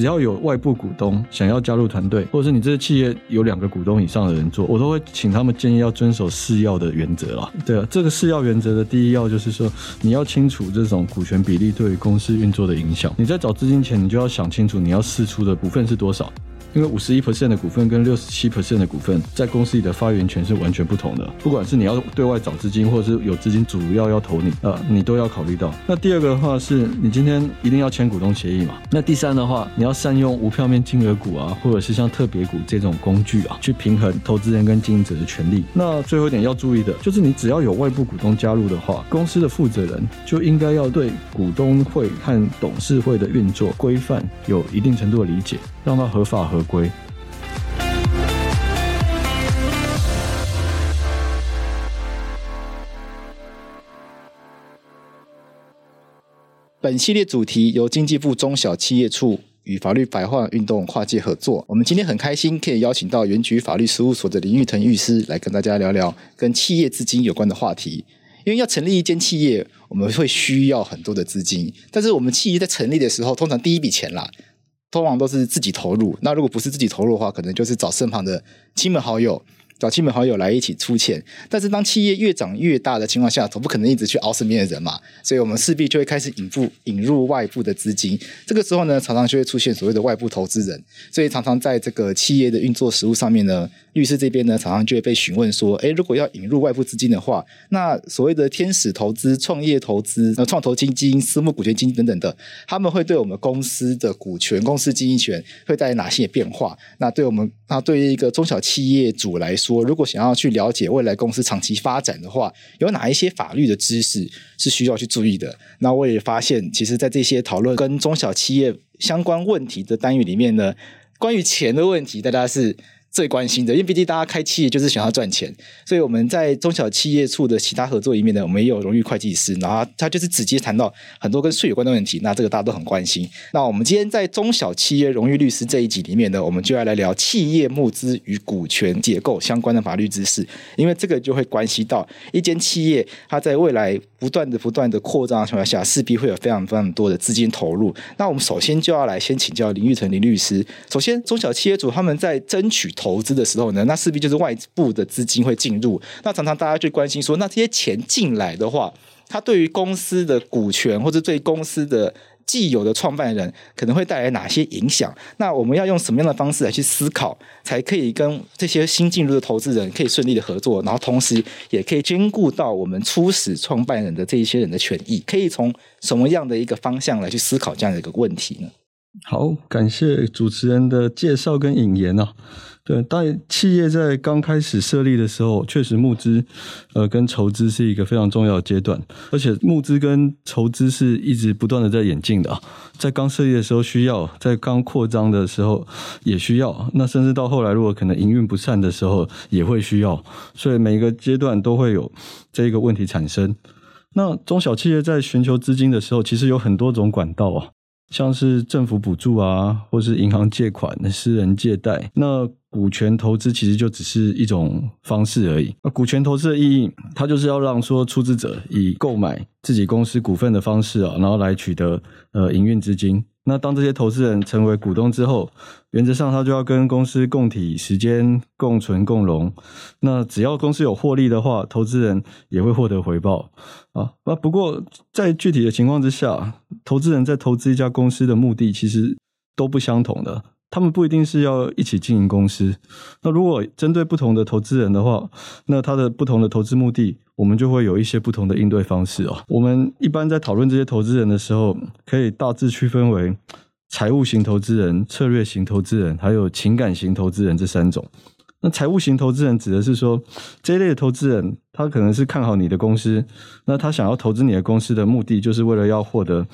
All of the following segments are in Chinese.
只要有外部股东想要加入团队，或者是你这个企业有两个股东以上的人做，我都会请他们建议要遵守四要的原则啦。对啊，这个四要原则的第一要就是说，你要清楚这种股权比例对于公司运作的影响。你在找资金前，你就要想清楚你要释出的股份是多少。因为五十一%的股份跟六十七%的股份，在公司里的发言权是完全不同的。不管是你要对外找资金，或者是有资金主要要投你，呃，你都要考虑到。那第二个的话是，你今天一定要签股东协议嘛。那第三的话，你要善用无票面金额股啊，或者是像特别股这种工具啊，去平衡投资人跟经营者的权利。那最后一点要注意的，就是你只要有外部股东加入的话，公司的负责人就应该要对股东会和董事会的运作规范有一定程度的理解，让它合法合规。本系列主题由经济部中小企业处与法律白话运动跨界合作。我们今天很开心可以邀请到原局法律事务所的林玉腾律师来跟大家聊聊跟企业资金有关的话题。因为要成立一间企业，我们会需要很多的资金，但是我们企业在成立的时候，通常第一笔钱啦。通常都是自己投入，那如果不是自己投入的话，可能就是找身旁的亲朋好友。找亲朋好友来一起出钱，但是当企业越长越大的情况下，总不可能一直去熬身边的人嘛，所以我们势必就会开始引入引入外部的资金。这个时候呢，常常就会出现所谓的外部投资人，所以常常在这个企业的运作实务上面呢，律师这边呢，常常就会被询问说，诶，如果要引入外部资金的话，那所谓的天使投资、创业投资、那创投基金、私募股权基金等等的，他们会对我们公司的股权、公司经营权会带来哪些变化？那对我们，那对于一个中小企业主来说，说，如果想要去了解未来公司长期发展的话，有哪一些法律的知识是需要去注意的？那我也发现，其实，在这些讨论跟中小企业相关问题的单元里面呢，关于钱的问题，大家是。最关心的，因为毕竟大家开企业就是想要赚钱，所以我们在中小企业处的其他合作里面呢，我们也有荣誉会计师，然后他就是直接谈到很多跟税有关的问题，那这个大家都很关心。那我们今天在中小企业荣誉律师这一集里面呢，我们就要来聊企业募资与股权结构相关的法律知识，因为这个就会关系到一间企业它在未来不断的不断的扩张的情况下，势必会有非常非常多的资金投入。那我们首先就要来先请教林玉成林律师，首先中小企业主他们在争取投资的时候呢，那势必就是外部的资金会进入。那常常大家就关心说，那这些钱进来的话，它对于公司的股权或者对公司的既有的创办人可能会带来哪些影响？那我们要用什么样的方式来去思考，才可以跟这些新进入的投资人可以顺利的合作，然后同时也可以兼顾到我们初始创办人的这一些人的权益？可以从什么样的一个方向来去思考这样的一个问题呢？好，感谢主持人的介绍跟引言啊。对，但企业在刚开始设立的时候，确实募资，呃，跟筹资是一个非常重要的阶段，而且募资跟筹资是一直不断的在演进的啊。在刚设立的时候需要，在刚扩张的时候也需要，那甚至到后来，如果可能营运不善的时候也会需要，所以每一个阶段都会有这一个问题产生。那中小企业在寻求资金的时候，其实有很多种管道啊，像是政府补助啊，或是银行借款、私人借贷，那。股权投资其实就只是一种方式而已。那股权投资的意义，它就是要让说出资者以购买自己公司股份的方式啊，然后来取得呃营运资金。那当这些投资人成为股东之后，原则上他就要跟公司共体时间、共存共荣。那只要公司有获利的话，投资人也会获得回报啊。那不过在具体的情况之下，投资人在投资一家公司的目的其实都不相同的。他们不一定是要一起经营公司。那如果针对不同的投资人的话，那他的不同的投资目的，我们就会有一些不同的应对方式哦。我们一般在讨论这些投资人的时候，可以大致区分为财务型投资人、策略型投资人，还有情感型投资人这三种。那财务型投资人指的是说，这一类的投资人，他可能是看好你的公司，那他想要投资你的公司的目的，就是为了要获得。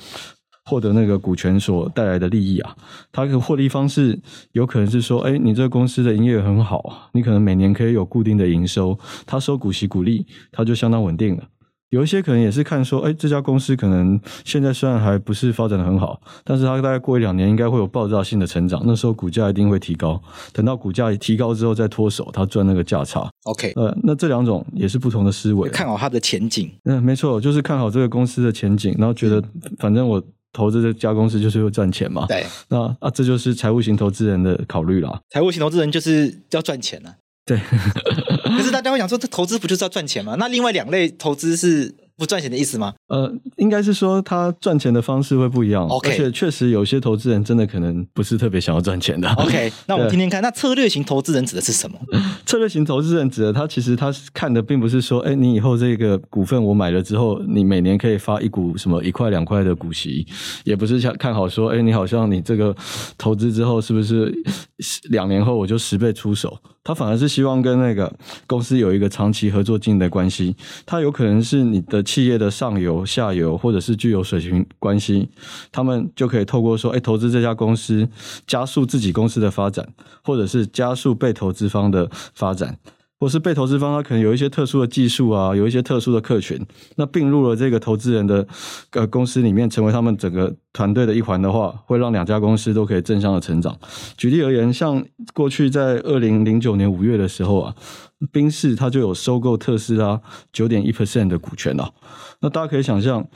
获得那个股权所带来的利益啊，它的获利方式有可能是说，哎，你这个公司的营业额很好，你可能每年可以有固定的营收，他收股息股利，他就相当稳定了。有一些可能也是看说，哎，这家公司可能现在虽然还不是发展的很好，但是它大概过一两年应该会有爆炸性的成长，那时候股价一定会提高。等到股价提高之后再脱手，它赚那个价差。OK，呃，那这两种也是不同的思维，看好它的前景。嗯，没错，就是看好这个公司的前景，然后觉得反正我。投资这家公司就是会赚钱嘛。对，那啊，这就是财务型投资人的考虑啦。财务型投资人就是要赚钱啊。对，可是大家会想说，这投资不就是要赚钱吗？那另外两类投资是？不赚钱的意思吗？呃，应该是说他赚钱的方式会不一样。OK，而且确实有些投资人真的可能不是特别想要赚钱的。OK，那我们听听看，那策略型投资人指的是什么？策略型投资人指的他其实他看的并不是说，哎，你以后这个股份我买了之后，你每年可以发一股什么一块两块的股息，也不是想看好说，哎，你好像你这个投资之后是不是两年后我就十倍出手？他反而是希望跟那个公司有一个长期合作经营的关系。他有可能是你的。企业的上游、下游，或者是具有水平关系，他们就可以透过说，哎，投资这家公司，加速自己公司的发展，或者是加速被投资方的发展。或是被投资方他可能有一些特殊的技术啊，有一些特殊的客群，那并入了这个投资人的呃公司里面，成为他们整个团队的一环的话，会让两家公司都可以正向的成长。举例而言，像过去在二零零九年五月的时候啊，宾士它就有收购特斯拉九点一 percent 的股权啊。那大家可以想象，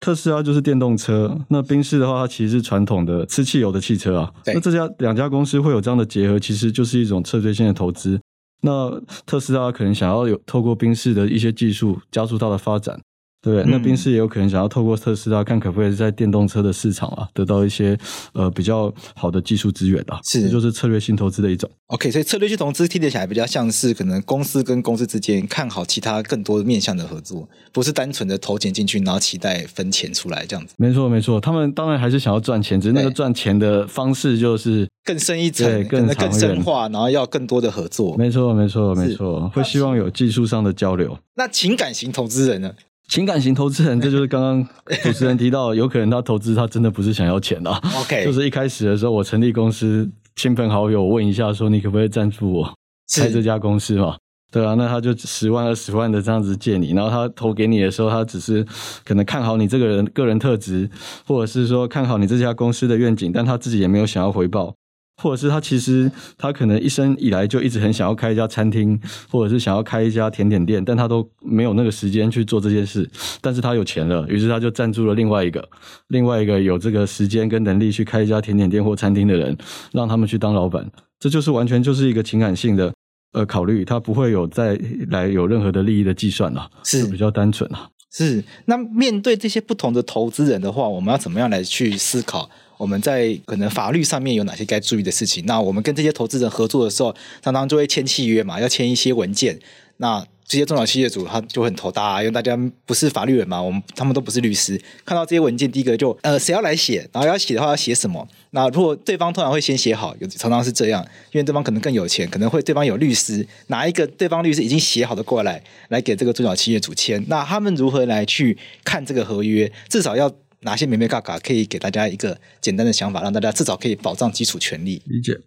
特斯拉就是电动车，那宾士的话，它其实是传统的吃汽油的汽车啊。那这家两家公司会有这样的结合，其实就是一种策略性的投资。那特斯拉可能想要有透过宾士的一些技术加速它的发展。对，那宾士也有可能想要透过特斯拉，看可不可以在电动车的市场啊，得到一些呃比较好的技术资源啊，是，这就是策略性投资的一种。OK，所以策略性投资听起来比较像是可能公司跟公司之间看好其他更多面向的合作，不是单纯的投钱进去，然后期待分钱出来这样子。没错，没错，他们当然还是想要赚钱，只是那个赚钱的方式就是更深一层，更更深化，然后要更多的合作。没错，没错，没错，会希望有技术上的交流。那情感型投资人呢？情感型投资人，这就是刚刚主持人提到，有可能他投资他真的不是想要钱啊。OK，就是一开始的时候，我成立公司，亲朋好友问一下，说你可不可以赞助我开这家公司嘛？对啊，那他就十万二十万的这样子借你，然后他投给你的时候，他只是可能看好你这个人个人特质，或者是说看好你这家公司的愿景，但他自己也没有想要回报。或者是他其实他可能一生以来就一直很想要开一家餐厅，或者是想要开一家甜点店，但他都没有那个时间去做这件事。但是他有钱了，于是他就赞助了另外一个另外一个有这个时间跟能力去开一家甜点店或餐厅的人，让他们去当老板。这就是完全就是一个情感性的呃考虑，他不会有再来有任何的利益的计算了，是比较单纯啊。是，那面对这些不同的投资人的话，我们要怎么样来去思考？我们在可能法律上面有哪些该注意的事情？那我们跟这些投资人合作的时候，常常就会签契约嘛，要签一些文件。那这些中小企业主他就很头大，因为大家不是法律人嘛，我们他们都不是律师，看到这些文件，第一个就呃谁要来写，然后要写的话要写什么？那如果对方通常会先写好，有常常是这样，因为对方可能更有钱，可能会对方有律师，拿一个对方律师已经写好的过来，来给这个中小企业主签。那他们如何来去看这个合约？至少要。哪些眉眉角角可以给大家一个简单的想法，让大家至少可以保障基础权利？理解。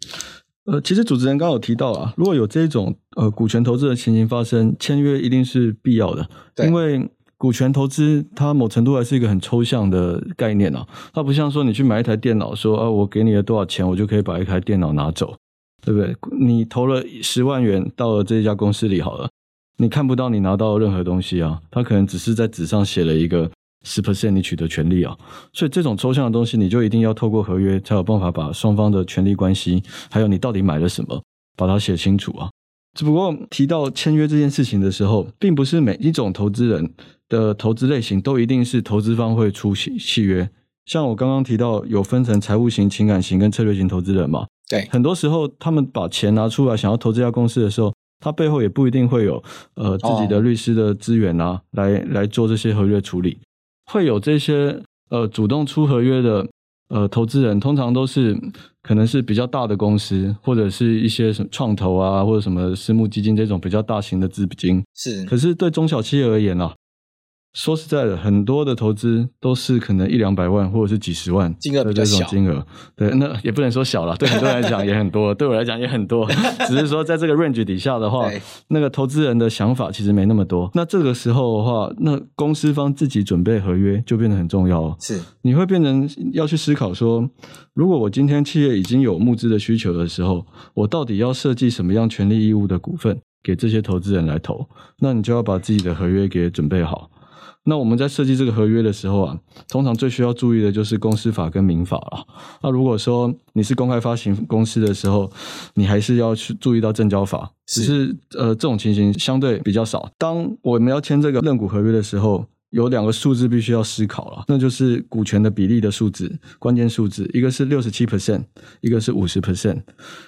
呃，其实主持人刚刚有提到啊，如果有这种呃股权投资的情形发生，签约一定是必要的。对。因为股权投资它某程度还是一个很抽象的概念啊，它不像说你去买一台电脑，说啊我给你了多少钱，我就可以把一台电脑拿走，对不对？你投了十万元到了这家公司里好了，你看不到你拿到任何东西啊，它可能只是在纸上写了一个。十 percent 你取得权利啊，所以这种抽象的东西，你就一定要透过合约才有办法把双方的权利关系，还有你到底买了什么，把它写清楚啊。只不过提到签约这件事情的时候，并不是每一种投资人的投资类型都一定是投资方会出契契约。像我刚刚提到，有分成财务型、情感型跟策略型投资人嘛。对，很多时候他们把钱拿出来想要投这家公司的时候，他背后也不一定会有呃自己的律师的资源啊，来来做这些合约处理。会有这些呃主动出合约的呃投资人，通常都是可能是比较大的公司，或者是一些什么创投啊，或者什么私募基金这种比较大型的资金。是，可是对中小企业而言呢、啊？说实在的，很多的投资都是可能一两百万或者是几十万金额比较小，金额，对，那也不能说小了，对很多人来讲也很多，对我来讲也很多，只是说在这个 range 底下的话，那个投资人的想法其实没那么多。那这个时候的话，那公司方自己准备合约就变得很重要了。是，你会变成要去思考说，如果我今天企业已经有募资的需求的时候，我到底要设计什么样权利义务的股份给这些投资人来投？那你就要把自己的合约给准备好。那我们在设计这个合约的时候啊，通常最需要注意的就是公司法跟民法了。那如果说你是公开发行公司的时候，你还是要去注意到证交法，只是呃这种情形相对比较少。当我们要签这个认股合约的时候，有两个数字必须要思考了，那就是股权的比例的数字，关键数字，一个是六十七 percent，一个是五十 percent。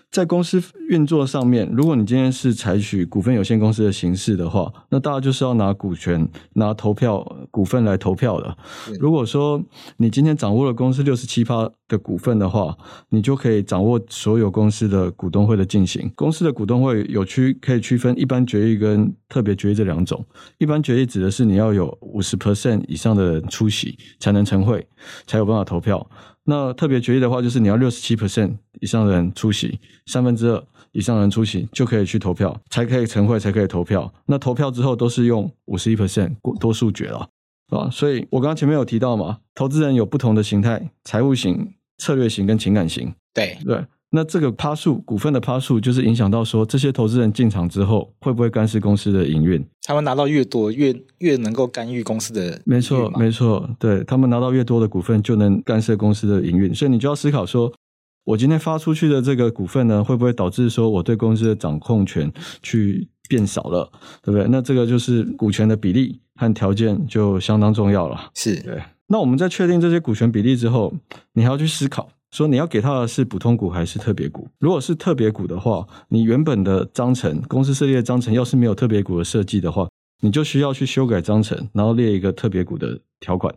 在公司运作上面，如果你今天是采取股份有限公司的形式的话，那大家就是要拿股权、拿投票股份来投票的。如果说你今天掌握了公司六十七趴的股份的话，你就可以掌握所有公司的股东会的进行。公司的股东会有区可以区分一般决议跟特别决议这两种。一般决议指的是你要有五十 percent 以上的人出席才能成会，才有办法投票。那特别决议的话，就是你要六十七 percent 以上的人出席，三分之二以上的人出席就可以去投票，才可以成会，才可以投票。那投票之后都是用五十一 percent 多数决了啊。所以我刚刚前面有提到嘛，投资人有不同的形态，财务型、策略型跟情感型。对对。那这个趴数股份的趴数，就是影响到说这些投资人进场之后会不会干涉公司的营运？他们拿到越多，越越能够干预公司的。没错，没错，对，他们拿到越多的股份，就能干涉公司的营运。所以你就要思考说，我今天发出去的这个股份呢，会不会导致说我对公司的掌控权去变少了，对不对？那这个就是股权的比例和条件就相当重要了。是对。那我们在确定这些股权比例之后，你还要去思考。说你要给他的是普通股还是特别股？如果是特别股的话，你原本的章程，公司设立的章程要是没有特别股的设计的话，你就需要去修改章程，然后列一个特别股的条款。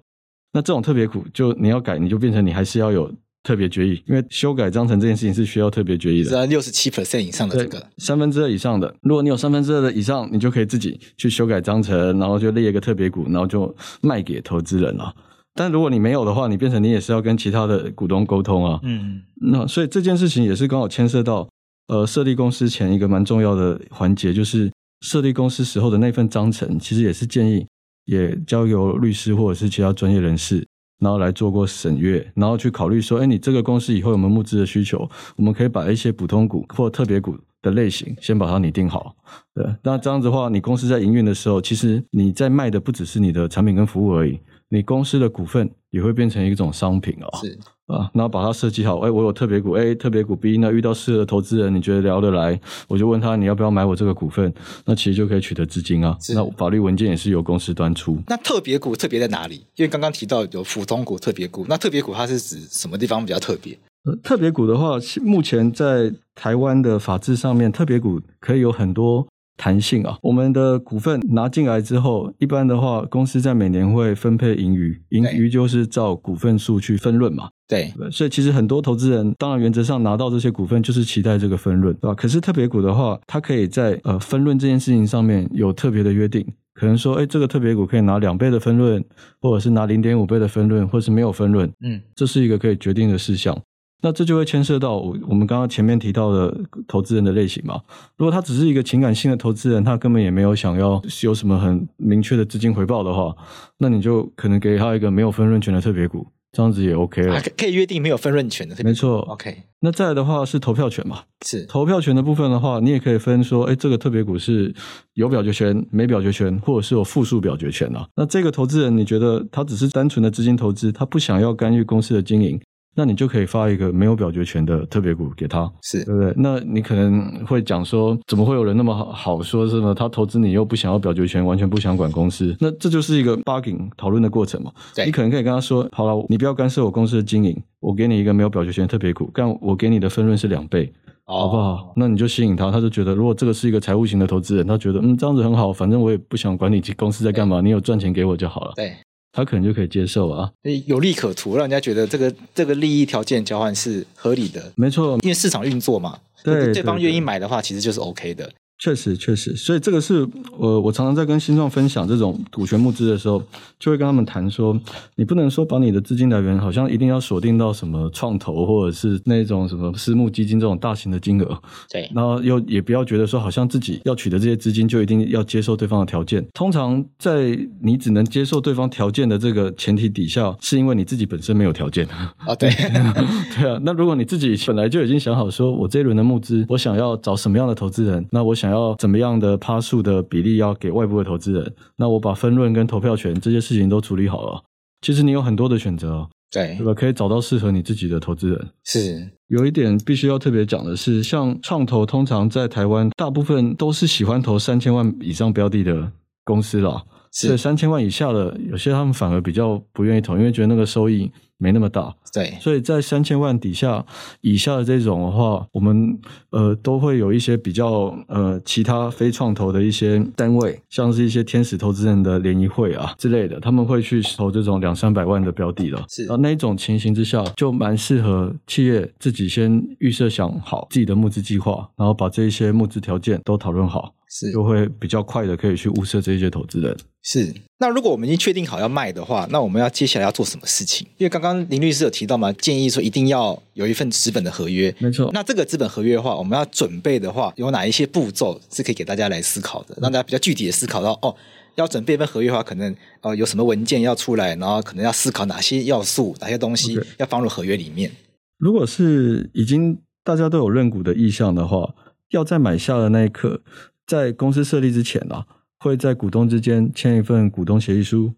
那这种特别股就你要改，你就变成你还是要有特别决议，因为修改章程这件事情是需要特别决议的。是啊，六十七 percent 以上的这个三分之二以上的，如果你有三分之二的以上，你就可以自己去修改章程，然后就列一个特别股，然后就卖给投资人了。但如果你没有的话，你变成你也是要跟其他的股东沟通啊。嗯，那所以这件事情也是刚好牵涉到呃设立公司前一个蛮重要的环节，就是设立公司时候的那份章程，其实也是建议也交由律师或者是其他专业人士，然后来做过审阅，然后去考虑说，哎，你这个公司以后有没有募资的需求？我们可以把一些普通股或特别股的类型先把它拟定好。对，那这样子的话，你公司在营运的时候，其实你在卖的不只是你的产品跟服务而已。你公司的股份也会变成一种商品哦，是啊，然后把它设计好。哎，我有特别股 A，特别股 B，那遇到适合的投资人，你觉得聊得来，我就问他你要不要买我这个股份，那其实就可以取得资金啊。那法律文件也是由公司端出。那特别股特别在哪里？因为刚刚提到有普通股、特别股，那特别股它是指什么地方比较特别？呃，特别股的话，目前在台湾的法制上面，特别股可以有很多。弹性啊，我们的股份拿进来之后，一般的话，公司在每年会分配盈余，盈余就是照股份数去分润嘛。对，所以其实很多投资人，当然原则上拿到这些股份就是期待这个分润，对吧？可是特别股的话，它可以在呃分润这件事情上面有特别的约定，可能说，哎，这个特别股可以拿两倍的分润，或者是拿零点五倍的分润，或者是没有分润，嗯，这是一个可以决定的事项。那这就会牵涉到我我们刚刚前面提到的投资人的类型嘛。如果他只是一个情感性的投资人，他根本也没有想要有什么很明确的资金回报的话，那你就可能给他一个没有分润权的特别股，这样子也 OK 了。可以约定没有分润权的特别股。没错，OK。那再来的话是投票权嘛？是投票权的部分的话，你也可以分说，哎，这个特别股是有表决权、没表决权，或者是有复数表决权啊。那这个投资人，你觉得他只是单纯的资金投资，他不想要干预公司的经营？那你就可以发一个没有表决权的特别股给他，是对不对？那你可能会讲说，怎么会有人那么好好说什么？他投资你又不想要表决权，完全不想管公司，那这就是一个 bargain 讨论的过程嘛。对，你可能可以跟他说，好了，你不要干涉我公司的经营，我给你一个没有表决权的特别股，但我给你的分润是两倍，哦，好不好？那你就吸引他，他就觉得，如果这个是一个财务型的投资人，他觉得嗯这样子很好，反正我也不想管你公司在干嘛，你有赚钱给我就好了。对。他可能就可以接受啊，有利可图，让人家觉得这个这个利益条件交换是合理的。没错，因为市场运作嘛，对，对方愿意买的话，其实就是 OK 的。确实，确实，所以这个是我我常常在跟新创分享这种股权募资的时候，就会跟他们谈说，你不能说把你的资金来源好像一定要锁定到什么创投或者是那种什么私募基金这种大型的金额，对，然后又也不要觉得说好像自己要取得这些资金就一定要接受对方的条件。通常在你只能接受对方条件的这个前提底下，是因为你自己本身没有条件啊。哦，对，对啊。那如果你自己本来就已经想好说，我这一轮的募资，我想要找什么样的投资人，那我想。想要怎么样的趴数的比例要给外部的投资人，那我把分润跟投票权这些事情都处理好了。其实你有很多的选择，对，对吧？可以找到适合你自己的投资人。是，有一点必须要特别讲的是，像创投通常在台湾，大部分都是喜欢投三千万以上标的的公司啦。是，所以三千万以下的，有些他们反而比较不愿意投，因为觉得那个收益没那么大。对，所以在三千万底下以下的这种的话，我们呃都会有一些比较呃其他非创投的一些单位，像是一些天使投资人的联谊会啊之类的，他们会去投这种两三百万的标的了。是，然后那一种情形之下，就蛮适合企业自己先预设想好自己的募资计划，然后把这一些募资条件都讨论好。是，就会比较快的可以去物色这些投资人。是，那如果我们已经确定好要卖的话，那我们要接下来要做什么事情？因为刚刚林律师有提到嘛，建议说一定要有一份资本的合约。没错。那这个资本合约的话，我们要准备的话，有哪一些步骤是可以给大家来思考的，让大家比较具体的思考到哦，要准备一份合约的话，可能呃有什么文件要出来，然后可能要思考哪些要素、哪些东西要放入合约里面。如果是已经大家都有认股的意向的话，要在买下的那一刻。在公司设立之前啊，会在股东之间签一份股东协议书。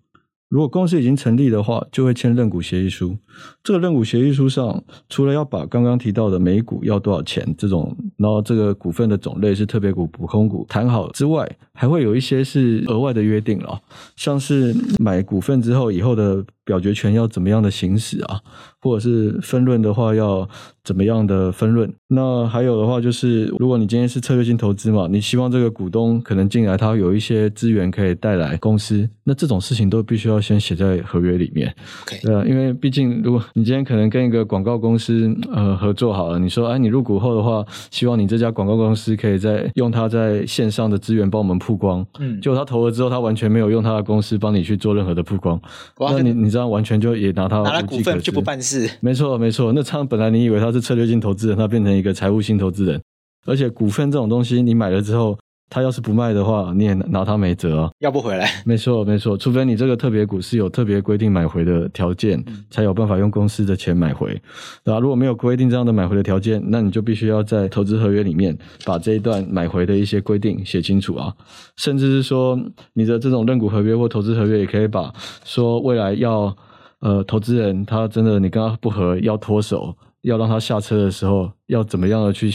如果公司已经成立的话，就会签认股协议书。这个认股协议书上，除了要把刚刚提到的每股要多少钱这种，然后这个股份的种类是特别股、普通股谈好之外，还会有一些是额外的约定了，像是买股份之后以后的表决权要怎么样的行使啊，或者是分润的话要怎么样的分润。那还有的话就是，如果你今天是策略性投资嘛，你希望这个股东可能进来，他有一些资源可以带来公司，那这种事情都必须要先写在合约里面。对啊，因为毕竟如果你今天可能跟一个广告公司呃合作好了，你说哎，你入股后的话，希望你这家广告公司可以在用他在线上的资源帮我们曝光，嗯，结果他投了之后，他完全没有用他的公司帮你去做任何的曝光，那你你这样完全就也拿他拿了股份就不办事，没错没错，那他本来你以为他是策略性投资人，他变成一个财务性投资人，而且股份这种东西你买了之后。他要是不卖的话，你也拿他没辙啊，要不回来。没错，没错，除非你这个特别股是有特别规定买回的条件，嗯，才有办法用公司的钱买回。对吧？如果没有规定这样的买回的条件，那你就必须要在投资合约里面把这一段买回的一些规定写清楚啊。甚至是说，你的这种认股合约或投资合约，也可以把说未来要呃投资人他真的你跟他不合，要脱手，要让他下车的时候，要怎么样的去。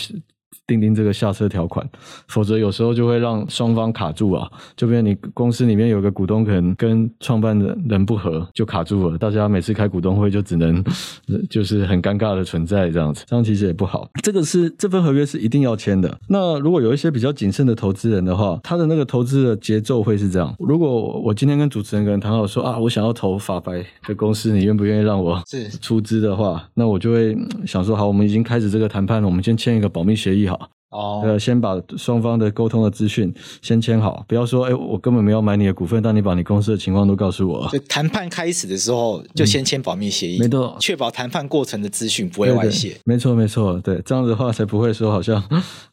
订定这个下车条款，否则有时候就会让双方卡住啊。就比如你公司里面有个股东可能跟创办人人不合，就卡住了。大家每次开股东会就只能 就是很尴尬的存在这样子，这样其实也不好。这个是这份合约是一定要签的。那如果有一些比较谨慎的投资人的话，他的那个投资的节奏会是这样：如果我今天跟主持人可能谈好说啊，我想要投法白的公司，你愿不愿意让我是出资的话，那我就会想说好，我们已经开始这个谈判了，我们先签一个保密协议好。哦，呃，先把双方的沟通的资讯先签好，不要说，哎，我根本没有买你的股份，但你把你公司的情况都告诉我。就谈判开始的时候就先签保密协议，嗯、没错，确保谈判过程的资讯不会外泄。没错，没错，对，这样子的话才不会说好像，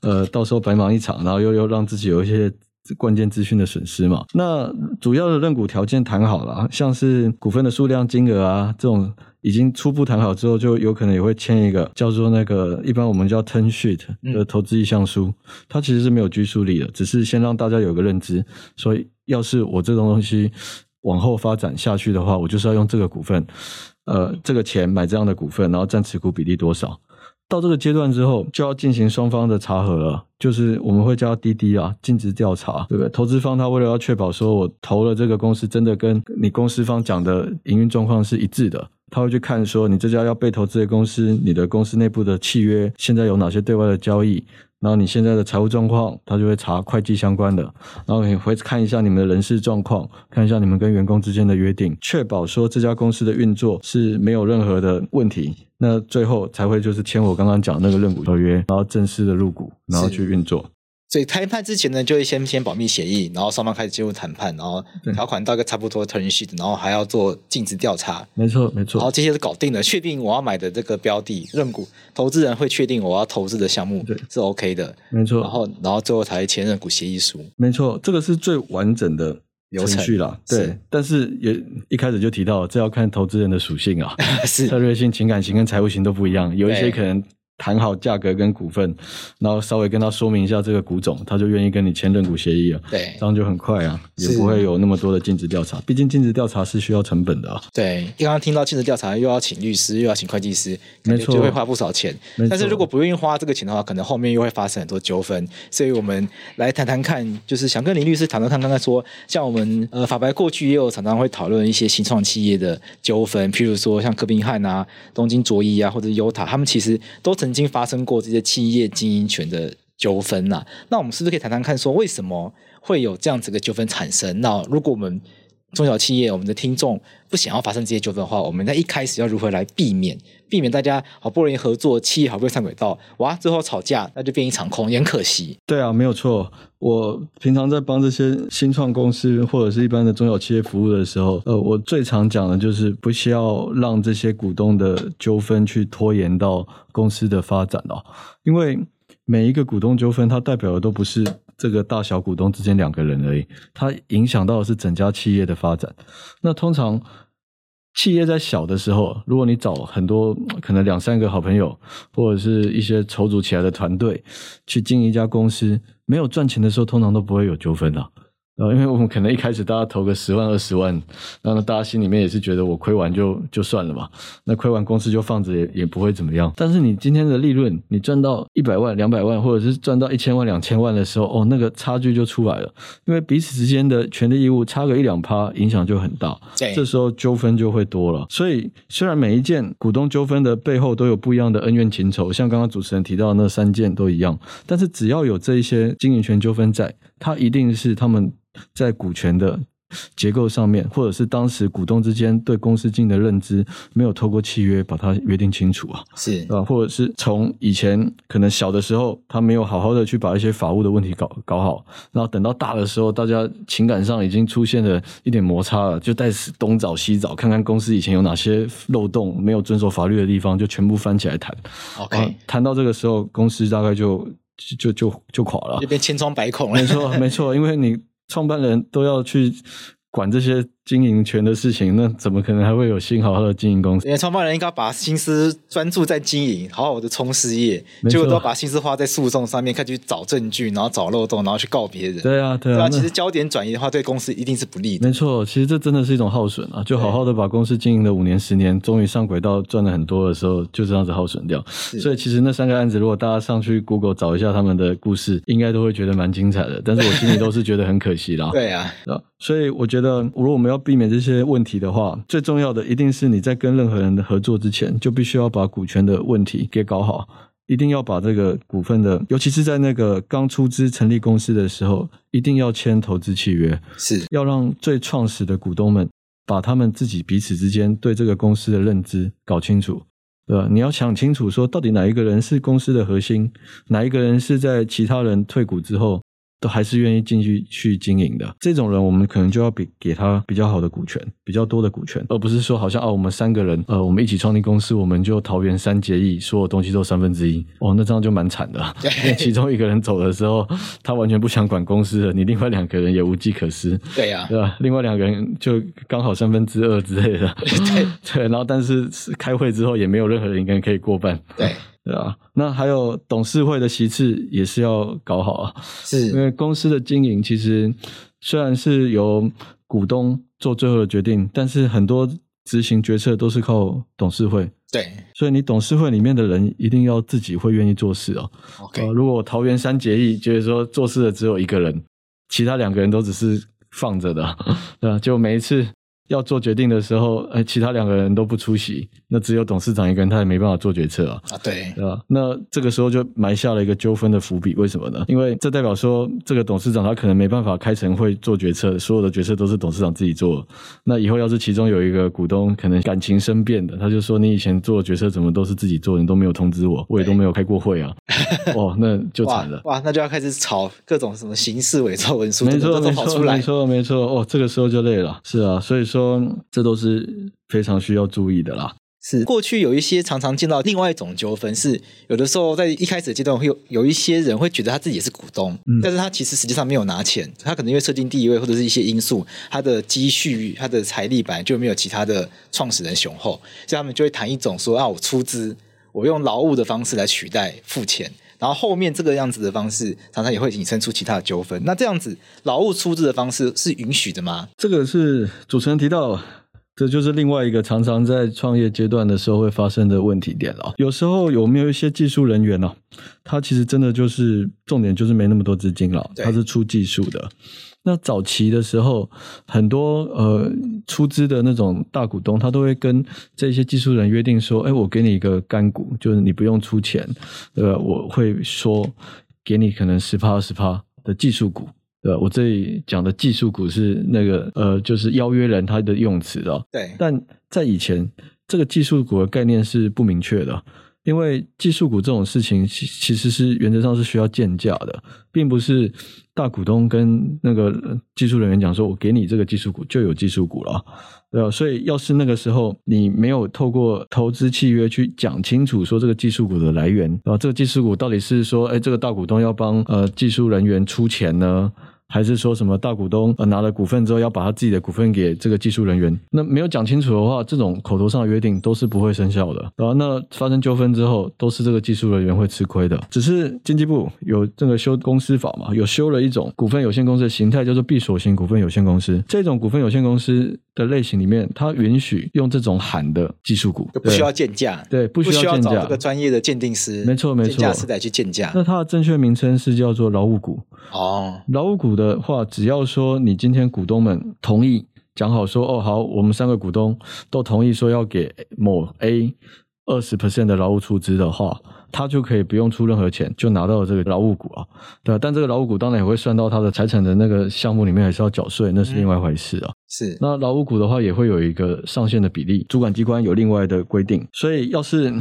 呃，到时候白忙一场，然后又又让自己有一些关键资讯的损失嘛。那主要的认股条件谈好了，像是股份的数量、金额啊这种。已经初步谈好之后，就有可能也会签一个叫做那个一般我们叫 term sheet 的投资意向书，它其实是没有拘束力的，只是先让大家有个认知。所以，要是我这种东西往后发展下去的话，我就是要用这个股份，呃，这个钱买这样的股份，然后占持股比例多少。到这个阶段之后，就要进行双方的查核了，就是我们会叫滴滴啊，尽职调查，对不对？投资方他为了要确保说我投了这个公司真的跟你公司方讲的营运状况是一致的。他会去看说，你这家要被投资的公司，你的公司内部的契约现在有哪些对外的交易，然后你现在的财务状况，他就会查会计相关的，然后你会看一下你们的人事状况，看一下你们跟员工之间的约定，确保说这家公司的运作是没有任何的问题，那最后才会就是签我刚刚讲那个认股合约，然后正式的入股，然后去运作。所以谈判之前呢，就会先签保密协议，然后双方开始进入谈判，然后条款到一个差不多 term sheet，然后还要做尽职调查。没错，没错。然后这些都搞定了，确定我要买的这个标的认股，投资人会确定我要投资的项目是 OK 的。没错。然后，然后最后才签认股协议书。没错，这个是最完整的程序啦。对，是但是也一开始就提到，这要看投资人的属性啊，是策略性、情感型跟财务型都不一样，有一些可能。谈好价格跟股份，然后稍微跟他说明一下这个股种，他就愿意跟你签认股协议了。对，这样就很快啊，也不会有那么多的尽职调查。毕竟尽职调查是需要成本的啊。对，刚刚听到尽职调查又要请律师，又要请会计师，没错，就会花不少钱。但是如果不愿意花这个钱的话，可能后面又会发生很多纠纷。所以我们来谈谈看，就是想跟林律师谈谈看，刚才说，像我们呃法白过去也有常常会讨论一些新创企业的纠纷，譬如说像柯宾汉啊、东京卓一啊，或者优塔，他们其实都曾经发生过这些企业经营权的纠纷了。那我们是不是可以谈谈看，说为什么会有这样子的纠纷产生？那如果我们中小企业，我们的听众不想要发生这些纠纷的话，我们在一开始要如何来避免？避免大家好不容易合作，企业好不容易上轨道，哇，最后吵架，那就变一场空，也很可惜。对啊，没有错。我平常在帮这些新创公司或者是一般的中小企业服务的时候，呃，我最常讲的就是不需要让这些股东的纠纷去拖延到公司的发展哦，因为每一个股东纠纷，它代表的都不是。这个大小股东之间两个人而已，它影响到的是整家企业的发展。那通常企业在小的时候，如果你找很多可能两三个好朋友，或者是一些筹组起来的团队去经营一家公司，没有赚钱的时候，通常都不会有纠纷的。然后，因为我们可能一开始大家投个十万二十万，然后大家心里面也是觉得我亏完就就算了吧，那亏完公司就放着也也不会怎么样。但是你今天的利润，你赚到一百万、两百万，或者是赚到一千万、两千万的时候，哦，那个差距就出来了，因为彼此之间的权利义务差个一两趴，影响就很大。对，这时候纠纷就会多了。所以，虽然每一件股东纠纷的背后都有不一样的恩怨情仇，像刚刚主持人提到的那三件都一样，但是只要有这一些经营权纠纷在，它一定是他们。在股权的结构上面，或者是当时股东之间对公司经营的认知，没有透过契约把它约定清楚啊，是啊，或者是从以前可能小的时候，他没有好好的去把一些法务的问题搞搞好，然后等到大的时候，大家情感上已经出现了一点摩擦了，就开始东找西找，看看公司以前有哪些漏洞，没有遵守法律的地方，就全部翻起来谈。OK，谈到这个时候，公司大概就就就就就垮了，就变千疮百孔了。没错，没错，因为你。创办人都要去管这些。经营权的事情，那怎么可能还会有心好好的经营公司？因为创办人应该把心思专注在经营，好好的冲事业，结果都要把心思花在诉讼上面，开始去找证据，然后找漏洞，然后去告别人。对啊，对啊。其实焦点转移的话，对公司一定是不利的。没错，其实这真的是一种耗损啊！就好好的把公司经营了五年、十年，终于上轨道，赚了很多的时候，就这样子耗损掉。所以，其实那三个案子，如果大家上去 Google 找一下他们的故事，应该都会觉得蛮精彩的。但是我心里都是觉得很可惜啦。对啊，所以我觉得，如果我们要避免这些问题的话，最重要的一定是你在跟任何人的合作之前，就必须要把股权的问题给搞好，一定要把这个股份的，尤其是在那个刚出资成立公司的时候，一定要签投资契约，是要让最创始的股东们把他们自己彼此之间对这个公司的认知搞清楚，对吧？你要想清楚，说到底哪一个人是公司的核心，哪一个人是在其他人退股之后。都还是愿意进去去经营的这种人，我们可能就要给给他比较好的股权，比较多的股权，而不是说好像哦，我们三个人，呃，我们一起创立公司，我们就桃园三结义，所有东西都三分之一，哦，那这样就蛮惨的。因为其中一个人走的时候，他完全不想管公司了，你另外两个人也无计可施。对呀、啊，对吧？另外两个人就刚好三分之二之类的。对 对，然后但是开会之后也没有任何人可以过半。对。对啊，那还有董事会的席次也是要搞好啊，是因为公司的经营其实虽然是由股东做最后的决定，但是很多执行决策都是靠董事会。对，所以你董事会里面的人一定要自己会愿意做事哦。OK，呃，如果桃园三结义，就是说做事的只有一个人，其他两个人都只是放着的，对吧？就每一次。要做决定的时候，哎，其他两个人都不出席，那只有董事长一个人，他也没办法做决策啊。啊，对，对吧？那这个时候就埋下了一个纠纷的伏笔。为什么呢？因为这代表说，这个董事长他可能没办法开晨会做决策，所有的决策都是董事长自己做。那以后要是其中有一个股东可能感情生变的，他就说：“你以前做的决策怎么都是自己做，你都没有通知我，我也都没有开过会啊。”哦，那就惨了哇。哇，那就要开始炒各种什么刑事伪造文书，没错，没错，没错，没错。哦，这个时候就累了。是啊，所以说这都是非常需要注意的啦。是过去有一些常常见到另外一种纠纷，是有的时候在一开始的阶段会有有一些人会觉得他自己也是股东，嗯，但是他其实实际上没有拿钱，他可能因为设定地位或者是一些因素，他的积蓄、他的财力本来就没有其他的创始人雄厚，所以他们就会谈一种说啊，我出资。我用劳务的方式来取代付钱，然后后面这个样子的方式常常也会引申出其他的纠纷。那这样子劳务出资的方式是允许的吗？这个是主持人提到。这就是另外一个常常在创业阶段的时候会发生的问题点了。有时候有没有一些技术人员呢？他其实真的就是重点就是没那么多资金了，他是出技术的。那早期的时候，很多呃出资的那种大股东，他都会跟这些技术人约定说：“哎，我给你一个干股，就是你不用出钱，呃，我会说给你可能十趴二十趴的技术股。”对，我这里讲的技术股是那个呃，就是邀约人他的用词哦。对，但在以前，这个技术股的概念是不明确的，因为技术股这种事情其其实是原则上是需要建价的，并不是大股东跟那个技术人员讲说，我给你这个技术股就有技术股了。对啊，所以要是那个时候你没有透过投资契约去讲清楚说这个技术股的来源，然后这个技术股到底是说，哎，这个大股东要帮呃技术人员出钱呢？还是说什么大股东呃拿了股份之后要把他自己的股份给这个技术人员？那没有讲清楚的话，这种口头上的约定都是不会生效的。然后那发生纠纷之后，都是这个技术人员会吃亏的。只是经济部有这个修公司法嘛，有修了一种股份有限公司的形态，叫做闭锁型股份有限公司。这种股份有限公司的类型里面，它允许用这种喊的技术股，不需要鉴价，对，不需要鉴价，找这个专业的鉴定师，没错没错，鉴价师来去鉴价。那它的正确名称是叫做劳务股哦，劳务股的话，只要说你今天股东们同意讲好说哦好，我们三个股东都同意说要给某 A 二十 percent 的劳务出资的话，他就可以不用出任何钱就拿到了这个劳务股啊，对，但这个劳务股当然也会算到他的财产的那个项目里面，还是要缴税，那是另外一回事啊。是，那劳务股的话也会有一个上限的比例，主管机关有另外的规定，所以要是。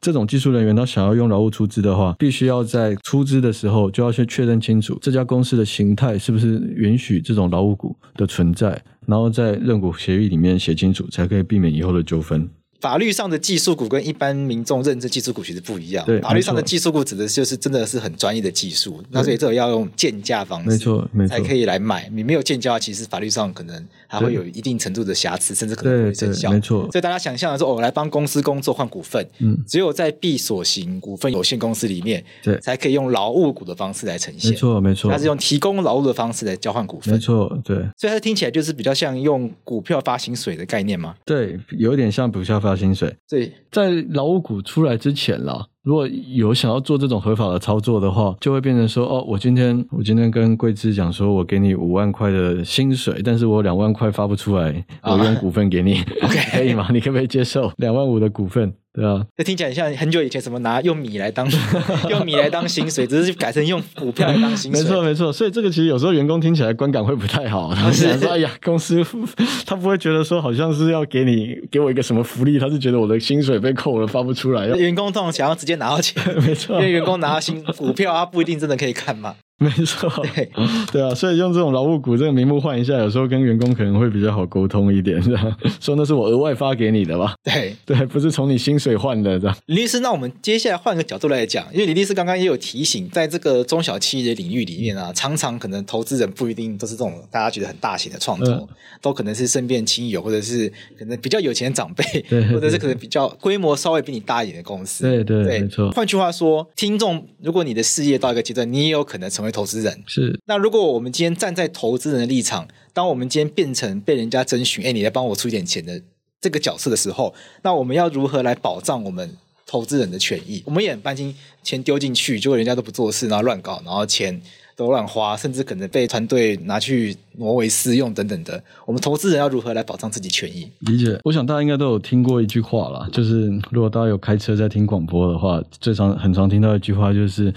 这种技术人员他想要用劳务出资的话，必须要在出资的时候就要去确认清楚这家公司的形态是不是允许这种劳务股的存在，然后在认股协议里面写清楚，才可以避免以后的纠纷。法律上的技术股跟一般民众认知技术股其实不一样。对，法律上的技术股指的就是真的是很专业的技术，那所以这种要用建价方式，没错，没错，才可以来买。你没有建价，其实法律上可能还会有一定程度的瑕疵，甚至可能会生效。没错，所以大家想象的说，我来帮公司工作换股份，嗯，只有在闭锁型股份有限公司里面，对，才可以用劳务股的方式来呈现。没错，没错，它是用提供劳务的方式来交换股份。没错，对。所以它听起来就是比较像用股票发薪水的概念吗？对，有点像股票发薪水。对。在劳务股出来之前啦，如果有想要做这种合法的操作的话，就会变成说：哦，我今天我今天跟贵资讲说，我给你五万块的薪水，但是我两万块发不出来，我用股份给你，OK，可以吗？你可不可以接受两万五的股份？对啊，这听起来像很久以前什么拿用米来当 用米来当薪水，只是改成用股票来当薪水。没错没错，所以这个其实有时候员工听起来观感会不太好。他想说：“哎呀，公司他不会觉得说好像是要给你给我一个什么福利，他是觉得我的薪水被扣了发不出来。”员工通常想要直接拿到钱，没错，因为员工拿到薪股票，他不一定真的可以看嘛。没错，对对啊，所以用这种劳务股这个名目换一下，有时候跟员工可能会比较好沟通一点，是吧 说那是我额外发给你的吧？对 对，不是从你薪水换的这样。李律师，那我们接下来换个角度来讲，因为李律师刚刚也有提醒，在这个中小企业的领域里面啊，常常可能投资人不一定都是这种大家觉得很大型的创投，嗯、都可能是身边亲友或者是可能比较有钱的长辈，对，或者是可能比较规模稍微比你大一点的公司。对对，对，没错。换句话说，听众，如果你的事业到一个阶段，你也有可能成为投资人。是。那如果我们今天站在投资人的立场，当我们今天变成被人家征询，哎，你来帮我出一点钱的这个角色的时候，那我们要如何来保障我们投资人的权益？我们也很担心钱丢进去，结果人家都不做事，然后乱搞，然后钱都乱花，甚至可能被团队拿去挪为私用等等的。我们投资人要如何来保障自己权益？理解。我想大家应该都有听过一句话啦，就是如果大家有开车在听广播的话，最常很常听到一句话就是。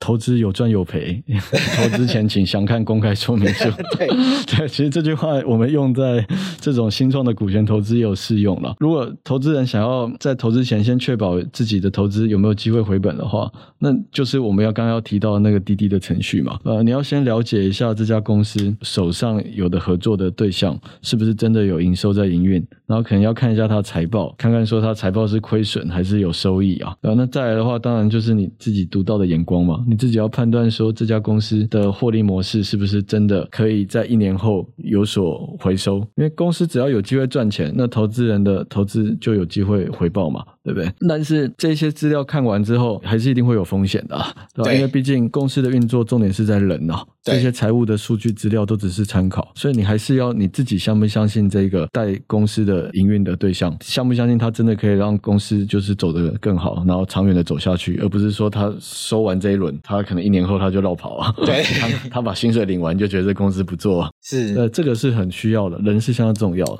投资有赚有赔，投资前请详看公开说明书。对 对，其实这句话我们用在这种新创的股权投资也有适用了。如果投资人想要在投资前先确保自己的投资有没有机会回本的话，那就是我们要刚刚要提到的那个滴滴的程序嘛。呃，你要先了解一下这家公司手上有的合作的对象是不是真的有营收在营运，然后可能要看一下他财报，看看说他财报是亏损还是有收益啊。然后那再来的话，当然就是你自己独到的眼光嘛。你自己要判断说这家公司的获利模式是不是真的可以在一年后有所回收。因为公司只要有机会赚钱，那投资人的投资就有机会回报嘛，对不对？但是这些资料看完之后，还是一定会有风险的，对吧？对，因为毕竟公司的运作重点是在人啊，这些财务的数据资料都只是参考，所以你还是要你自己相不相信这个带公司的营运的对象，相不相信他真的可以让公司就是走得更好，然后长远的走下去，而不是说他收完这一轮，他可能一年后他就落跑啊，对，他他把薪水领完就觉得这公司不做，是，呃，这个是很需要的，人是相当重要的。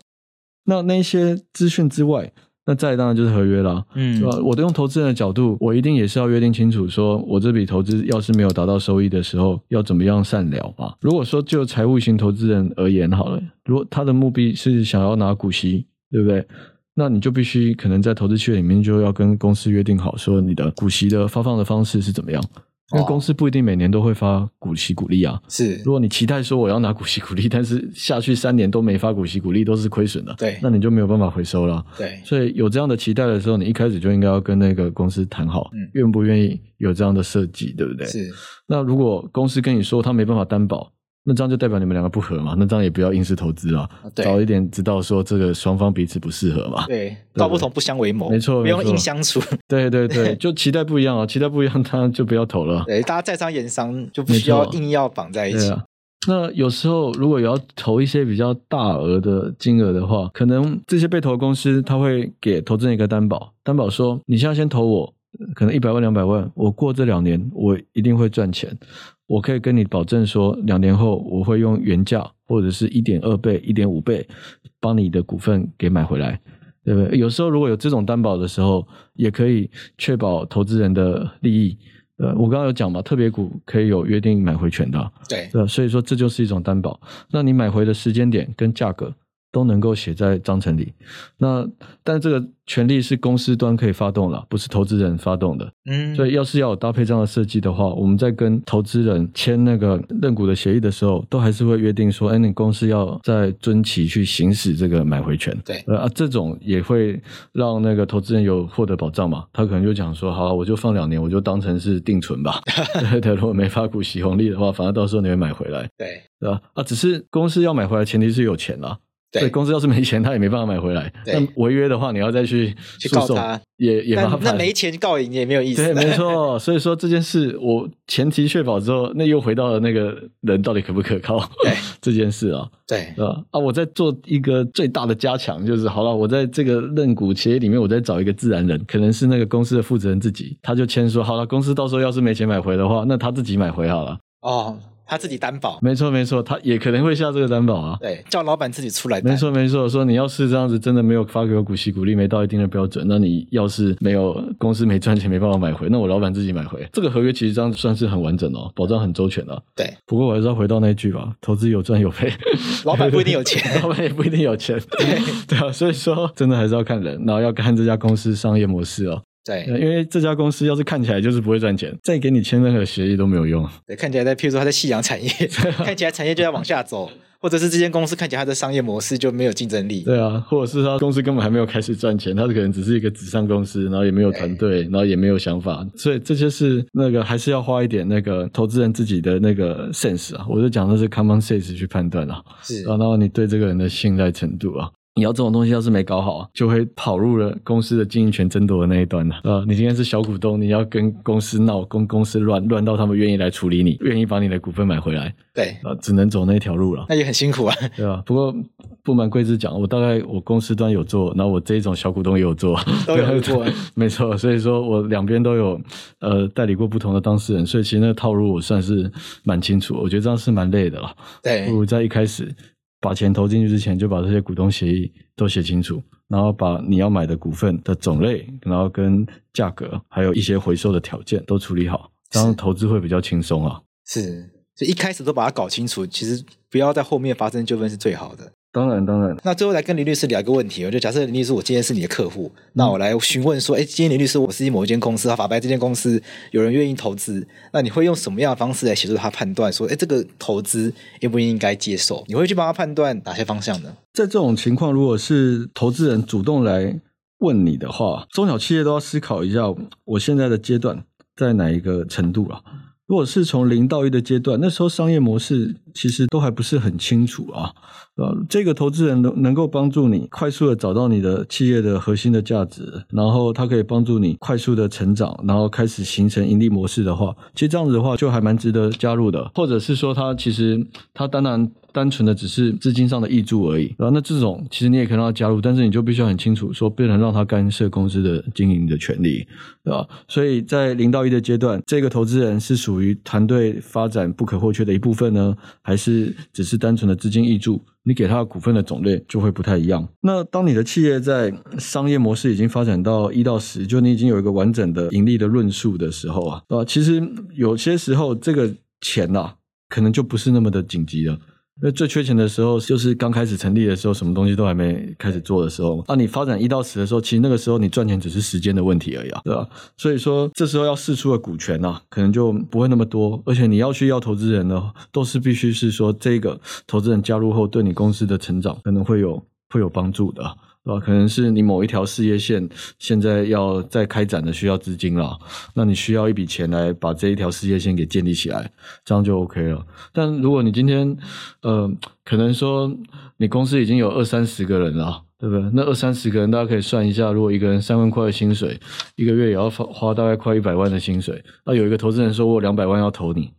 那那些资讯之外。那再当然就是合约啦，嗯？我都用投资人的角度，我一定也是要约定清楚，说我这笔投资要是没有达到收益的时候，要怎么样善了吧？如果说就财务型投资人而言好了，如果他的目的是想要拿股息，对不对？那你就必须可能在投资契约里面就要跟公司约定好，说你的股息的发放的方式是怎么样。因为公司不一定每年都会发股息股利啊。是，如果你期待说我要拿股息股利，但是下去三年都没发股息股利，都是亏损的。对，那你就没有办法回收了。对，所以有这样的期待的时候，你一开始就应该要跟那个公司谈好，嗯，愿不愿意有这样的设计，对不对？是。那如果公司跟你说他没办法担保。那这样就代表你们两个不合嘛？那这样也不要硬是投资啊，早一点知道说这个双方彼此不适合嘛。对，道不同不相为谋，没错，不用硬相处。对对对，就期待不一样啊，期待不一样，他就不要投了。对，大家在商言商，就不需要硬要绑在一起。啊、那有时候如果有要投一些比较大额的金额的话，可能这些被投的公司他会给投资人一个担保，担保说你现在先投我，可能一百万两百万，我过这两年我一定会赚钱。我可以跟你保证说，两年后我会用原价或者是一点二倍、一点五倍，帮你的股份给买回来，对不对？有时候如果有这种担保的时候，也可以确保投资人的利益。呃，我刚刚有讲嘛，特别股可以有约定买回权的，对，对，所以说这就是一种担保。那你买回的时间点跟价格，都能够写在章程里，那但这个权利是公司端可以发动了，不是投资人发动的。嗯，所以要是要有搭配这样的设计的话，我们在跟投资人签那个认股的协议的时候，都还是会约定说，哎，你公司要在遵期去行使这个买回权。对，啊，这种也会让那个投资人有获得保障嘛。他可能就讲说，好，我就放两年，我就当成是定存吧。对对，如果没发股息红利的话，反正到时候你会买回来。对，对吧？啊，只是公司要买回来，前提是有钱啦。对，公司要是没钱，他也没办法买回来。那违约的话，你要再去去告他，也也麻烦。那没钱告赢也没有意思。对，没错。所以说这件事，我前提确保之后，那又回到了那个人到底可不可靠？这件事啊，对啊啊！我在做一个最大的加强，就是好了，我在这个认股协议里面，我再找一个自然人，可能是那个公司的负责人自己，他就签说好了，公司到时候要是没钱买回的话，那他自己买回好了。哦。他自己担保，没错没错，他也可能会下这个担保啊。对，叫老板自己出来担。没错没错，说你要是这样子，真的没有发给我股息股利，没到一定的标准，那你要是没有公司没赚钱，没办法买回，那我老板自己买回。这个合约其实这样算是很完整哦，保障很周全的。对，不过我还是要回到那句吧，投资有赚有赔，老板不一定有钱，老板也不一定有钱。对对啊，所以说真的还是要看人，然后要看这家公司商业模式哦。对，因为这家公司要是看起来就是不会赚钱，再给你签任何协议都没有用。对，看起来在，譬如说他在夕阳产业，看起来产业就在往下走，或者是这间公司看起来它的商业模式就没有竞争力。对啊，或者是他公司根本还没有开始赚钱，他可能只是一个纸上公司，然后也没有团队，然后也没有想法，所以这些是那个还是要花一点那个投资人自己的那个 sense 啊，我就讲的是 common sense 去判断啊，是，然后你对这个人的信赖程度啊。你要这种东西，要是没搞好，就会跑入了公司的经营权争夺的那一端了。啊，你今天是小股东，你要跟公司闹，跟公司乱乱到他们愿意来处理你，愿意把你的股份买回来。对，啊，只能走那条路了。那也很辛苦啊，对吧？不过不瞒贵子讲，我大概我公司端有做，然后我这一种小股东也有做，都有做，没错。所以说我两边都有呃代理过不同的当事人，所以其实那个套路我算是蛮清楚。我觉得这样是蛮累的了。对，不如在一开始。把钱投进去之前，就把这些股东协议都写清楚，然后把你要买的股份的种类，然后跟价格，还有一些回收的条件都处理好，这样投资会比较轻松啊。是，所以一开始都把它搞清楚，其实不要在后面发生纠纷是最好的。当然，当然。那最后来跟林律师聊一个问题，我就假设林律师，我今天是你的客户，那我来询问说，哎，今天林律师，我是某一间公司，他法白这间公司有人愿意投资，那你会用什么样的方式来协助他判断说，哎，这个投资应不应该接受？你会去帮他判断哪些方向呢？在这种情况，如果是投资人主动来问你的话，中小企业都要思考一下，我现在的阶段在哪一个程度啊？如果是从零到一的阶段，那时候商业模式其实都还不是很清楚啊。呃，这个投资人能能够帮助你快速的找到你的企业的核心的价值，然后他可以帮助你快速的成长，然后开始形成盈利模式的话，其实这样子的话就还蛮值得加入的。或者是说，他其实他当然。单纯的只是资金上的挹注而已，然后那这种其实你也可以让他加入，但是你就必须要很清楚说，不能让他干涉公司的经营的权利，对吧？所以在零到一的阶段，这个投资人是属于团队发展不可或缺的一部分呢，还是只是单纯的资金挹注？你给他的股份的种类就会不太一样。那当你的企业在商业模式已经发展到一到十，就你已经有一个完整的盈利的论述的时候啊，啊，其实有些时候这个钱呐、可能就不是那么的紧急了。那最缺钱的时候，就是刚开始成立的时候，什么东西都还没开始做的时候。啊，你发展一到十的时候，其实那个时候你赚钱只是时间的问题而已啊，对吧？所以说，这时候要试出的股权啊，可能就不会那么多。而且你要去要投资人呢，都是必须是说这个投资人加入后，对你公司的成长可能会有会有帮助的。对吧可能是你某一条事业线现在要再开展的需要资金了，那你需要一笔钱来把这一条事业线给建立起来，这样就 OK 了。但如果你今天，呃，可能说你公司已经有二三十个人了，对不对？那二三十个人，大家可以算一下，如果一个人三万块的薪水，一个月也要花花大概快一百万的薪水，那有一个投资人说我两百万要投你。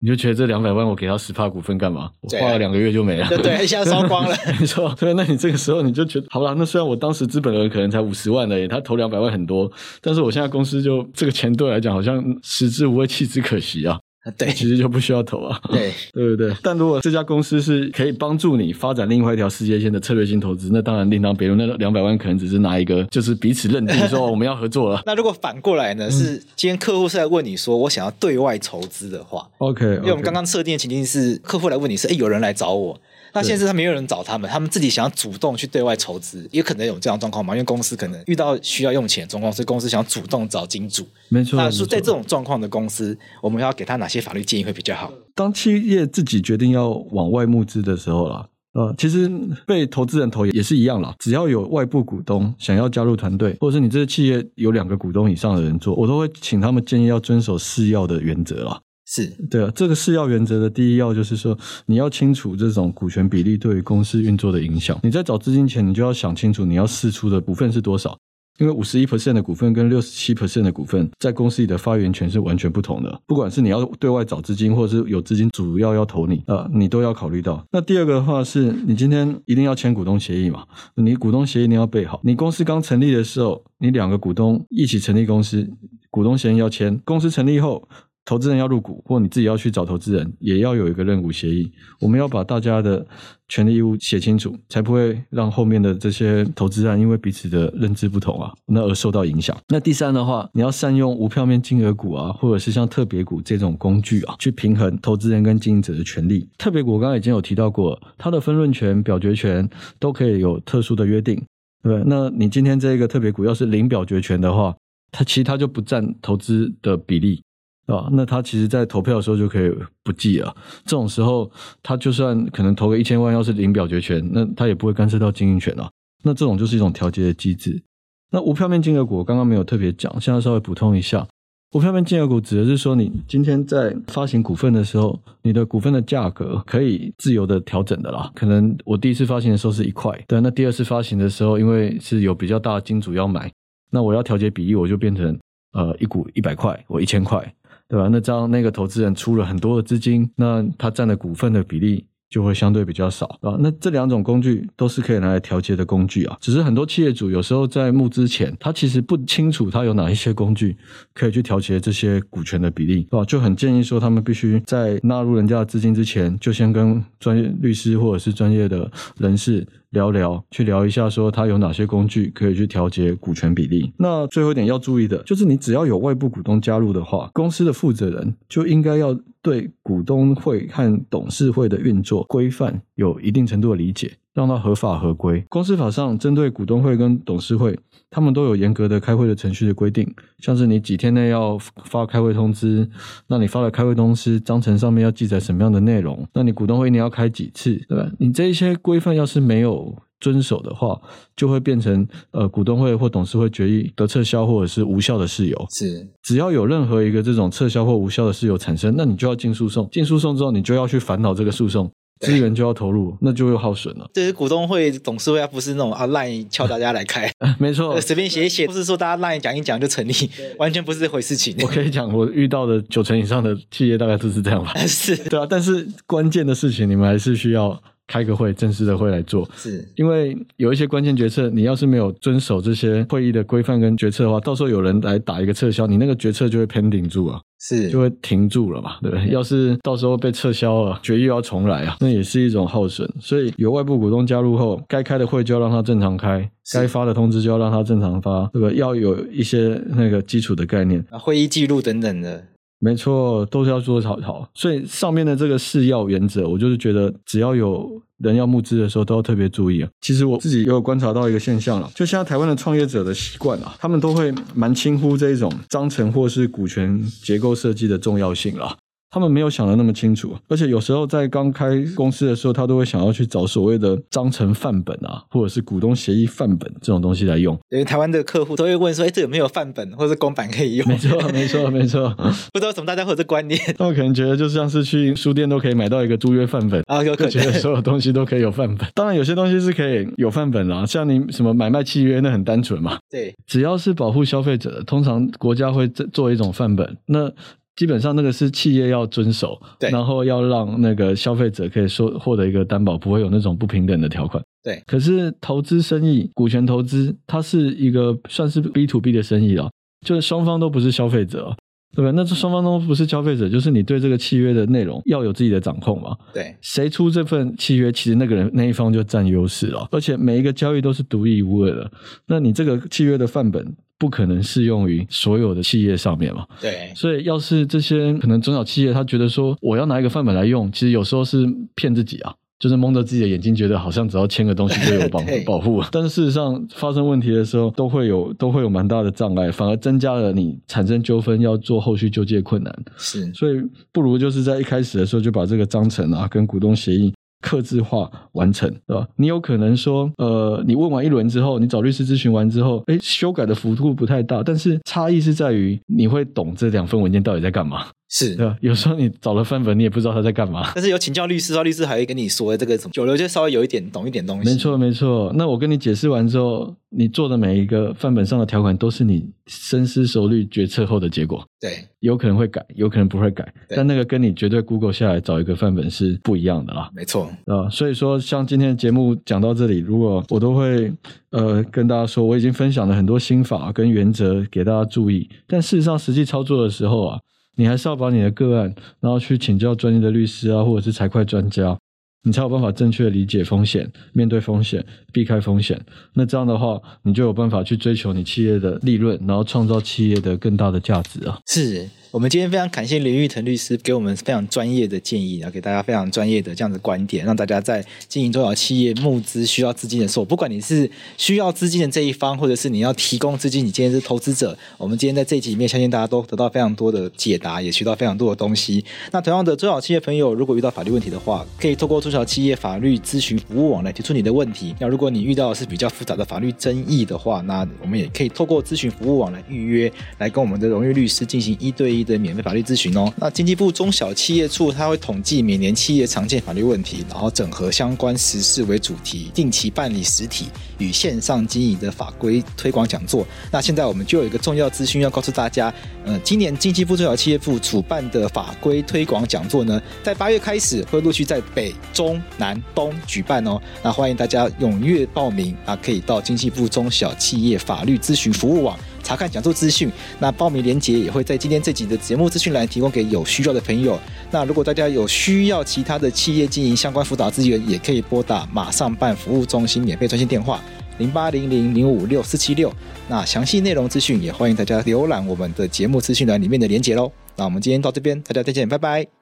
你就觉得这两百万我给他十帕股份干嘛？我花了两个月就没了，对，对，一下烧光了。没错，对，那你这个时候你就觉得，好了，那虽然我当时资本额可能才五十万而已，他投两百万很多，但是我现在公司就这个钱对我来讲好像食之无味，弃之可惜啊。对，其实就不需要投啊。对，对不对？但如果这家公司是可以帮助你发展另外一条世界线的策略性投资，那当然另当别论。那两百万可能只是拿一个，就是彼此认定说我们要合作了。那如果反过来呢？是今天客户是来问你说我想要对外筹资的话，OK，因为我们刚刚设定的情境是客户来问你是，哎，有人来找我。那现在是他没有人找他们，他们自己想要主动去对外筹资，也可能有这样状况嘛？因为公司可能遇到需要用钱的状况，所以公司想主动找金主。没错。那是在这种状况的公司，我们要给他哪些法律建议会比较好？当企业自己决定要往外募资的时候啦，呃，其实被投资人投也是一样啦。只要有外部股东想要加入团队，或者是你这个企业有两个股东以上的人做，我都会请他们建议要遵守四要的原则啦。是对啊，这个四要原则的第一要就是说，你要清楚这种股权比例对于公司运作的影响。你在找资金前，你就要想清楚你要释出的股份是多少。因为五十一 percent 的股份跟六十七 percent 的股份，在公司里的发言权是完全不同的。不管是你要对外找资金，或者是有资金主要要投你啊，你都要考虑到。那第二个的话是，你今天一定要签股东协议嘛？你股东协议你要备好。你公司刚成立的时候，你两个股东一起成立公司，股东协议要签。公司成立后。投资人要入股，或你自己要去找投资人，也要有一个认股协议。我们要把大家的权利义务写清楚，才不会让后面的这些投资人因为彼此的认知不同啊，那而受到影响。那第三的话，你要善用无票面金额股啊，或者是像特别股这种工具啊，去平衡投资人跟经营者的权利。特别股我刚刚已经有提到过，它的分润权、表决权都可以有特殊的约定，对不对？那你今天这个特别股要是零表决权的话，它其实它就不占投资的比例。啊，那他其实，在投票的时候就可以不计了。这种时候，他就算可能投个一千万，要是零表决权，那他也不会干涉到经营权了。那这种就是一种调节的机制。那无票面金额股，我刚刚没有特别讲，现在稍微补充一下。无票面金额股指的是说，你今天在发行股份的时候，你的股份的价格可以自由的调整的啦。可能我第一次发行的时候是一块，对，那第二次发行的时候，因为是有比较大的金主要买，那我要调节比例，我就变成呃一股一百块，我一千块。对吧？那这样那个投资人出了很多的资金，那他占的股份的比例就会相对比较少啊。那这两种工具都是可以拿来调节的工具啊。只是很多企业主有时候在募资前，他其实不清楚他有哪一些工具可以去调节这些股权的比例，啊，就很建议说他们必须在纳入人家的资金之前，就先跟专业律师或者是专业的人士。聊聊，去聊一下，说它有哪些工具可以去调节股权比例。那最后一点要注意的，就是你只要有外部股东加入的话，公司的负责人就应该要对股东会和董事会的运作规范有一定程度的理解。让它合法合规。公司法上针对股东会跟董事会，他们都有严格的开会的程序的规定，像是你几天内要发开会通知，那你发了开会通知，章程上面要记载什么样的内容，那你股东会一年要开几次，对吧？你这一些规范要是没有遵守的话，就会变成呃股东会或董事会决议的撤销或者是无效的事由。是，只要有任何一个这种撤销或无效的事由产生，那你就要进诉讼。进诉讼之后，你就要去烦恼这个诉讼。资源就要投入，那就又耗损了。这是股东会、董事会，而不是那种啊赖敲大家来开。没错，随便写一写，不是说大家赖讲一讲就成立，完全不是这回事情。我可以讲，我遇到的九成以上的企业大概都是这样吧。是，对啊。但是关键的事情，你们还是需要开个会，正式的会来做。是，因为有一些关键决策，你要是没有遵守这些会议的规范跟决策的话，到时候有人来打一个撤销，你那个决策就会 pending 住啊。是，就会停住了嘛，对不对？要是到时候被撤销了，决议要重来啊，那也是一种耗损。所以有外部股东加入后，该开的会就要让它正常开，该发的通知就要让它正常发，这个？要有一些那个基础的概念，啊会议记录等等的。没错，都是要做草草。所以上面的这个试药原则，我就是觉得只要有人要募资的时候，都要特别注意啊。其实我自己也有观察到一个现象了，就像台湾的创业者的习惯啊，他们都会蛮轻忽这一种章程或是股权结构设计的重要性了。他们没有想的那么清楚，而且有时候在刚开公司的时候，他都会想要去找所谓的章程范本啊，或者是股东协议范本这种东西来用。因为台湾的客户都会问说：“哎，这有没有范本或者是公版可以用？”没错，没错，没错。不知道为什么大家会有这观念，他们可能觉得就像是去书店都可以买到一个租约范本啊，有可能觉得所有东西都可以有范本。当然，有些东西是可以有范本啦，像你什么买卖契约，那很单纯嘛。对，只要是保护消费者的，通常国家会做一种范本。那基本上那个是企业要遵守，对，然后要让那个消费者可以说获得一个担保，不会有那种不平等的条款。对，可是投资生意、股权投资，它是一个算是 B to B 的生意了，就是双方都不是消费者，对吧？那这双方都不是消费者，就是你对这个契约的内容要有自己的掌控嘛。对，谁出这份契约，其实那个人那一方就占优势了，而且每一个交易都是独一无二的。那你这个契约的范本。不可能适用于所有的企业上面嘛？对，所以要是这些可能中小企业，他觉得说我要拿一个范本来用，其实有时候是骗自己啊，就是蒙着自己的眼睛，觉得好像只要签个东西就有保 保护，但是事实上发生问题的时候，都会有都会有蛮大的障碍，反而增加了你产生纠纷要做后续纠结困难。是，所以不如就是在一开始的时候就把这个章程啊跟股东协议。客制化完成，对吧？你有可能说，呃，你问完一轮之后，你找律师咨询完之后，哎，修改的幅度不太大，但是差异是在于你会懂这两份文件到底在干嘛。是，对吧？有时候你找了范本，你也不知道他在干嘛。但是有请教律师，律师还会跟你说这个什么，久了就稍微有一点懂一点东西。没错，没错。那我跟你解释完之后，你做的每一个范本上的条款都是你深思熟虑决策后的结果。对，有可能会改，有可能不会改。但那个跟你绝对 Google 下来找一个范本是不一样的啦。没错啊，所以说像今天的节目讲到这里，如果我都会呃跟大家说，我已经分享了很多心法跟原则给大家注意，但事实上实际操作的时候啊。你还是要把你的个案，然后去请教专业的律师啊，或者是财会专家，你才有办法正确理解风险，面对风险，避开风险。那这样的话，你就有办法去追求你企业的利润，然后创造企业的更大的价值啊。是。我们今天非常感谢林玉腾律师给我们非常专业的建议，然后给大家非常专业的这样的观点，让大家在经营中小企业募资需要资金的时候，不管你是需要资金的这一方，或者是你要提供资金，你今天是投资者，我们今天在这一集里面，相信大家都得到非常多的解答，也学到非常多的东西。那同样的，中小企业朋友如果遇到法律问题的话，可以透过中小企业法律咨询服务网来提出你的问题。那如果你遇到的是比较复杂的法律争议的话，那我们也可以透过咨询服务网来预约，来跟我们的荣誉律师进行一对一的免费法律咨询。哦，那经济部中小企业处它会统计每年企业常见法律问题，然后整合相关时事为主题，定期办理实体与线上经营的法规推广讲座。那现在我们就有一个重要资讯要告诉大家，呃，今年经济部中小企业处主办的法规推广讲座呢，在八月开始会陆续在北、中、南、东举办哦。那欢迎大家踊跃报名啊，可以到经济部中小企业法律咨询服务网。查看讲座资讯，那报名链接也会在今天这集的节目资讯栏提供给有需要的朋友。那如果大家有需要其他的企业经营相关辅导资源，也可以拨打马上办服务中心免费专线电话零八零零零五六四七六。那详细内容资讯也欢迎大家浏览我们的节目资讯栏里面的链接喽。那我们今天到这边，大家再见，拜拜。